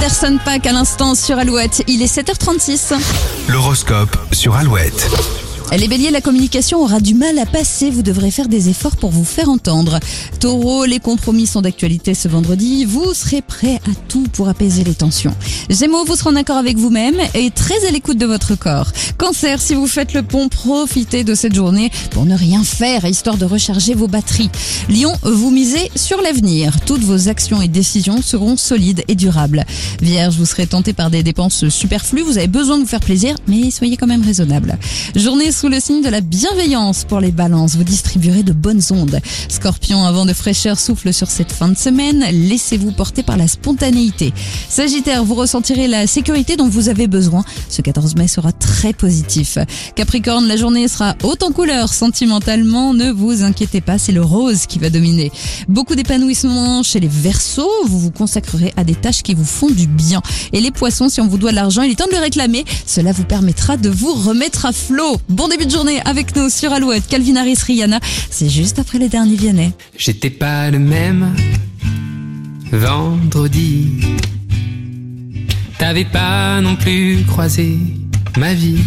Anderson Pack à l'instant sur Alouette. Il est 7h36. L'horoscope sur Alouette. Les béliers, la communication aura du mal à passer. Vous devrez faire des efforts pour vous faire entendre. Taureau, les compromis sont d'actualité ce vendredi. Vous serez prêt à tout pour apaiser les tensions. Gémeaux, vous serez en accord avec vous-même et très à l'écoute de votre corps. Cancer, si vous faites le pont, profitez de cette journée pour ne rien faire, histoire de recharger vos batteries. Lion, vous misez sur l'avenir. Toutes vos actions et décisions seront solides et durables. Vierge, vous serez tenté par des dépenses superflues. Vous avez besoin de vous faire plaisir, mais soyez quand même raisonnable. Journée sous le signe de la bienveillance pour les balances. Vous distribuerez de bonnes ondes. Scorpion, un vent de fraîcheur souffle sur cette fin de semaine. Laissez-vous porter par la spontanéité. Sagittaire, vous ressentirez la sécurité dont vous avez besoin. Ce 14 mai sera très positif. Capricorne, la journée sera haute en couleurs. Sentimentalement, ne vous inquiétez pas, c'est le rose qui va dominer. Beaucoup d'épanouissement chez les Verseaux. Vous vous consacrerez à des tâches qui vous font du bien. Et les poissons, si on vous doit de l'argent, il est temps de le réclamer. Cela vous permettra de vous remettre à flot. Bon début de journée avec nous sur Alouette. Calvin Harris, Rihanna. C'est juste après les derniers Vianney. J'étais pas le même vendredi. T'avais pas non plus croisé ma vie.